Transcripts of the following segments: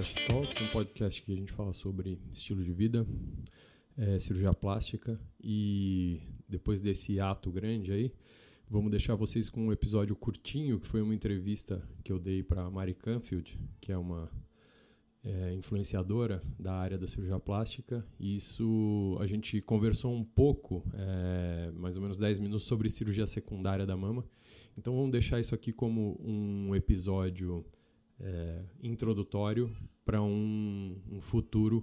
Talks, um podcast que a gente fala sobre estilo de vida, é, cirurgia plástica e depois desse ato grande aí, vamos deixar vocês com um episódio curtinho que foi uma entrevista que eu dei para Mari Canfield, que é uma é, influenciadora da área da cirurgia plástica. E isso a gente conversou um pouco, é, mais ou menos 10 minutos, sobre cirurgia secundária da mama. Então vamos deixar isso aqui como um episódio é, introdutório para um, um futuro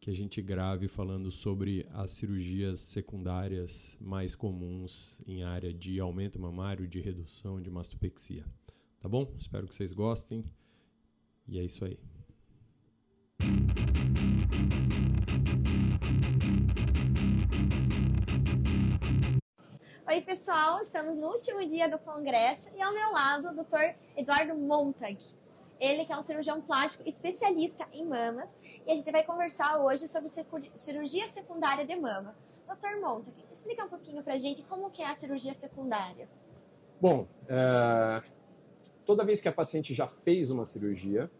que a gente grave falando sobre as cirurgias secundárias mais comuns em área de aumento mamário, de redução de mastopexia. Tá bom? Espero que vocês gostem. E é isso aí. Oi, pessoal, estamos no último dia do congresso e ao meu lado o Dr. Eduardo Montag. Ele que é um cirurgião plástico especialista em mamas e a gente vai conversar hoje sobre cirurgia secundária de mama. Dr. Montag, explica um pouquinho pra gente como que é a cirurgia secundária. Bom, é... toda vez que a paciente já fez uma cirurgia,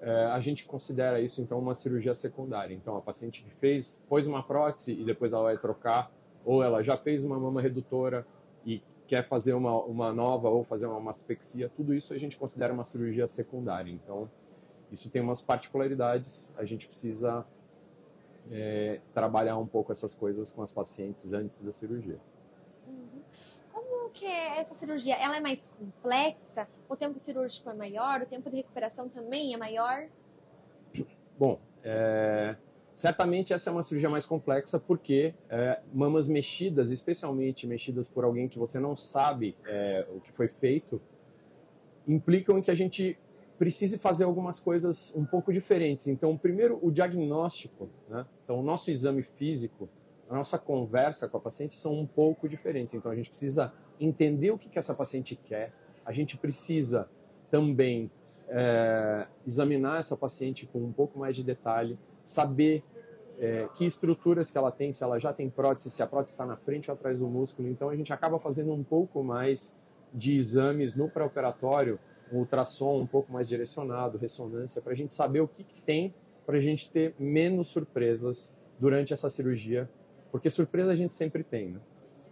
é, a gente considera isso então uma cirurgia secundária. Então a paciente que fez, pôs uma prótese e depois ela vai trocar, ou ela já fez uma mama redutora e quer fazer uma, uma nova ou fazer uma mastopexia, tudo isso a gente considera uma cirurgia secundária. Então isso tem umas particularidades, a gente precisa é, trabalhar um pouco essas coisas com as pacientes antes da cirurgia que é essa cirurgia? Ela é mais complexa? O tempo cirúrgico é maior? O tempo de recuperação também é maior? Bom, é, certamente essa é uma cirurgia mais complexa porque é, mamas mexidas, especialmente mexidas por alguém que você não sabe é, o que foi feito, implicam em que a gente precise fazer algumas coisas um pouco diferentes. Então, primeiro, o diagnóstico, né? então o nosso exame físico, a nossa conversa com a paciente são um pouco diferentes. Então, a gente precisa entender o que, que essa paciente quer, a gente precisa também é, examinar essa paciente com um pouco mais de detalhe, saber é, que estruturas que ela tem, se ela já tem prótese, se a prótese está na frente ou atrás do músculo. Então a gente acaba fazendo um pouco mais de exames no pré-operatório, um ultrassom um pouco mais direcionado, ressonância, para a gente saber o que, que tem, para a gente ter menos surpresas durante essa cirurgia, porque surpresa a gente sempre tem, né?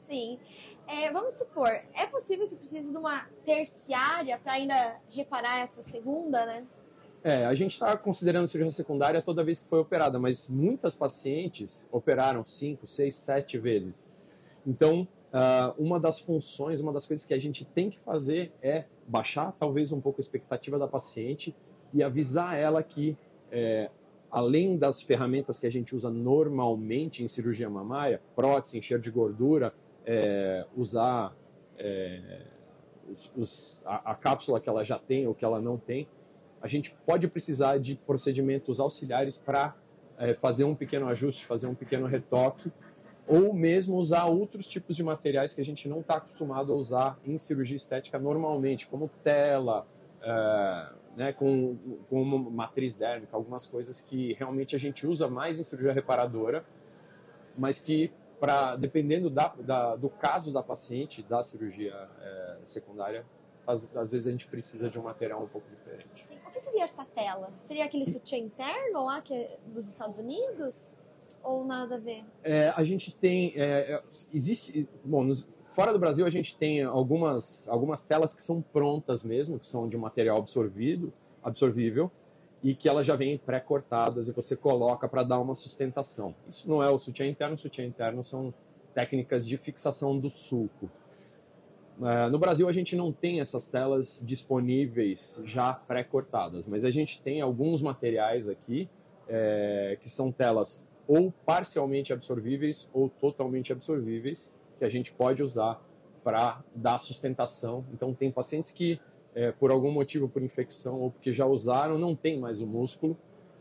Sim. É, vamos supor, é possível que precise de uma terciária para ainda reparar essa segunda, né? É, a gente está considerando cirurgia secundária toda vez que foi operada, mas muitas pacientes operaram cinco, seis, sete vezes. Então, uh, uma das funções, uma das coisas que a gente tem que fazer é baixar talvez um pouco a expectativa da paciente e avisar ela que, é, além das ferramentas que a gente usa normalmente em cirurgia mamária, prótese, encher de gordura, é, usar é, os, os, a, a, cápsula que ela já tem ou que ela não tem, a gente pode precisar de procedimentos auxiliares para é, fazer um pequeno ajuste, fazer um pequeno retoque, ou mesmo usar outros tipos de materiais que a gente não está acostumado a usar em cirurgia estética normalmente, como tela, é, né, com, com uma matriz dérmica, algumas coisas que realmente a gente usa mais em cirurgia reparadora, mas que para dependendo da, da, do caso da paciente, da cirurgia é, secundária, às, às, vezes a gente precisa de um material um pouco diferente. Sim. O que seria essa tela? Seria aquele sutiã interno lá que é dos Estados Unidos? Ou nada a ver? É, a gente tem. É, é existe. Bom, nos, fora do Brasil a gente tem algumas, algumas telas que são prontas mesmo, que são de material absorvido, absorvível e que elas já vêm pré-cortadas e você coloca para dar uma sustentação. Isso não é o sutiã interno, o sutiã interno são técnicas de fixação do sulco. É, no Brasil a gente não tem essas telas disponíveis já pré-cortadas, mas a gente tem alguns materiais aqui é, que são telas ou parcialmente absorvíveis ou totalmente absorvíveis que a gente pode usar para dar sustentação. Então tem pacientes que é, por algum motivo, por infecção ou porque já usaram, não tem mais o músculo,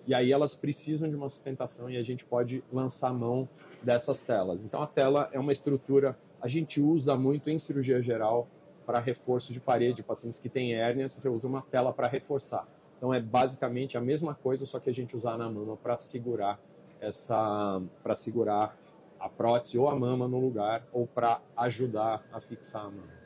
e aí elas precisam de uma sustentação e a gente pode lançar mão dessas telas. Então a tela é uma estrutura, a gente usa muito em cirurgia geral para reforço de parede, pacientes que têm hérnias, você usa uma tela para reforçar. Então é basicamente a mesma coisa, só que a gente usa na mama para segurar essa, para segurar a prótese ou a mama no lugar ou para ajudar a fixar a mama.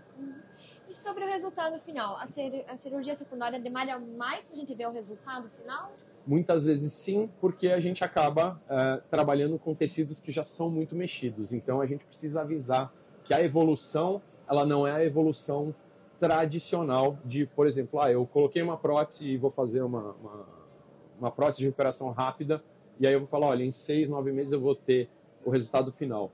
E sobre o resultado final? A, cir a cirurgia secundária demora mais para a gente ver o resultado final? Muitas vezes sim, porque a gente acaba é, trabalhando com tecidos que já são muito mexidos. Então a gente precisa avisar que a evolução ela não é a evolução tradicional de, por exemplo, ah, eu coloquei uma prótese e vou fazer uma, uma, uma prótese de recuperação rápida e aí eu vou falar, olha, em seis, nove meses eu vou ter o resultado final.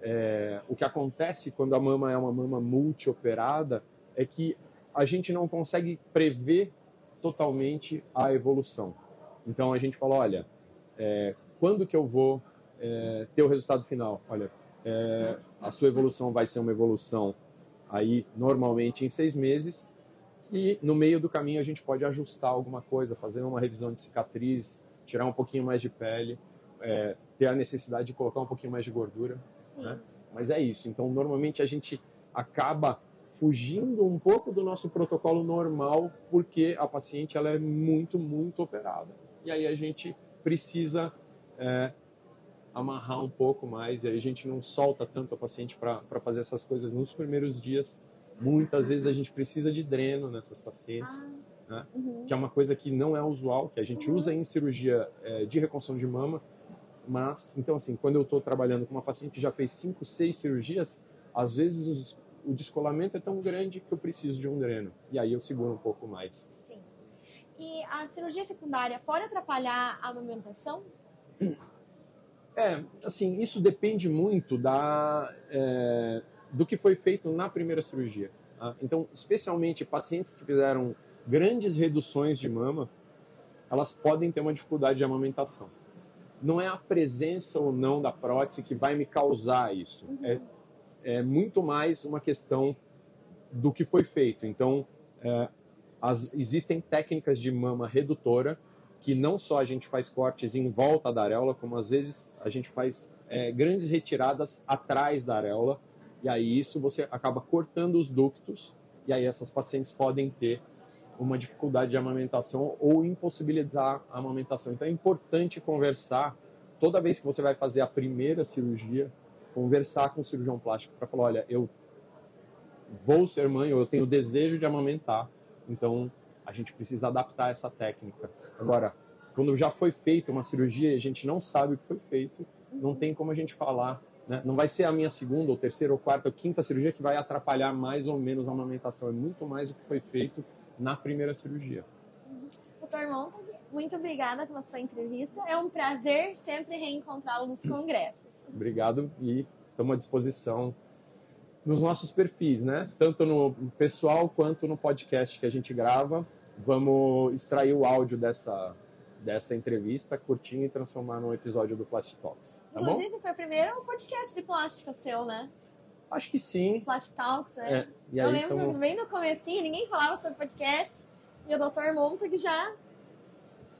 É, o que acontece quando a mama é uma mama multioperada é que a gente não consegue prever totalmente a evolução. Então a gente fala, olha, é, quando que eu vou é, ter o resultado final? Olha, é, a sua evolução vai ser uma evolução aí normalmente em seis meses e no meio do caminho a gente pode ajustar alguma coisa, fazer uma revisão de cicatriz, tirar um pouquinho mais de pele, é, ter a necessidade de colocar um pouquinho mais de gordura, né? Mas é isso. Então normalmente a gente acaba fugindo um pouco do nosso protocolo normal porque a paciente ela é muito muito operada e aí a gente precisa é, amarrar um pouco mais e aí a gente não solta tanto a paciente para fazer essas coisas nos primeiros dias. Muitas vezes a gente precisa de dreno nessas pacientes, ah, né? uhum. que é uma coisa que não é usual, que a gente usa em cirurgia é, de reconstrução de mama, mas, então assim, quando eu estou trabalhando com uma paciente que já fez cinco, seis cirurgias, às vezes os, o descolamento é tão grande que eu preciso de um dreno. E aí eu seguro um pouco mais. Sim. E a cirurgia secundária pode atrapalhar a amamentação? É, assim, isso depende muito da, é, do que foi feito na primeira cirurgia. Tá? Então, especialmente pacientes que fizeram grandes reduções de mama, elas podem ter uma dificuldade de amamentação. Não é a presença ou não da prótese que vai me causar isso. Uhum. É, é muito mais uma questão do que foi feito. Então, é, as, existem técnicas de mama redutora que não só a gente faz cortes em volta da areola, como às vezes a gente faz é, grandes retiradas atrás da areola, e aí isso você acaba cortando os ductos, e aí essas pacientes podem ter uma dificuldade de amamentação ou impossibilitar a amamentação. Então é importante conversar toda vez que você vai fazer a primeira cirurgia, conversar com o cirurgião plástico para falar, olha, eu vou ser mãe ou eu tenho desejo de amamentar, então a gente precisa adaptar essa técnica. Agora, quando já foi feita uma cirurgia e a gente não sabe o que foi feito, não tem como a gente falar. Né? Não vai ser a minha segunda, ou terceira, ou quarta, ou quinta cirurgia que vai atrapalhar mais ou menos a amamentação. É muito mais o que foi feito na primeira cirurgia. Doutor Montag, muito obrigada pela sua entrevista. É um prazer sempre reencontrá-lo nos congressos. Obrigado e estamos à disposição nos nossos perfis, né? Tanto no pessoal quanto no podcast que a gente grava. Vamos extrair o áudio dessa, dessa entrevista curtinho e transformar num episódio do Plastic Talks. Tá Inclusive, bom? foi o primeiro podcast de plástica seu, né? Acho que sim. Plastic Talks, né? É. Eu lembro tamo... bem no comecinho, ninguém falava sobre podcast. E o Dr. Montag já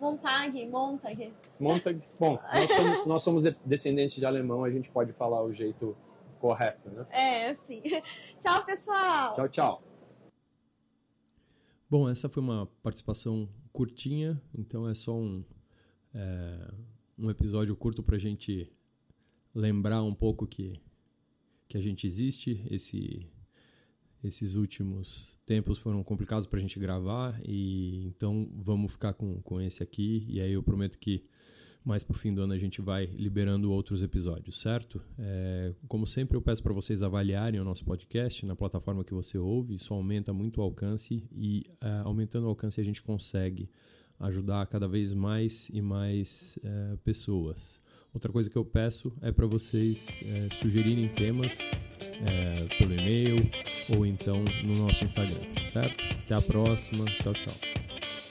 Montag, Montag. Montag. Bom, nós somos, nós somos descendentes de alemão, a gente pode falar o jeito correto, né? É, sim. Tchau, pessoal. Tchau, tchau. Bom, essa foi uma participação curtinha, então é só um, é, um episódio curto para a gente lembrar um pouco que, que a gente existe. Esse, esses últimos tempos foram complicados para a gente gravar, e então vamos ficar com, com esse aqui, e aí eu prometo que mais para o fim do ano a gente vai liberando outros episódios, certo? É, como sempre, eu peço para vocês avaliarem o nosso podcast na plataforma que você ouve, isso aumenta muito o alcance e é, aumentando o alcance a gente consegue ajudar cada vez mais e mais é, pessoas. Outra coisa que eu peço é para vocês é, sugerirem temas é, pelo e-mail ou então no nosso Instagram, certo? Até a próxima, tchau, tchau.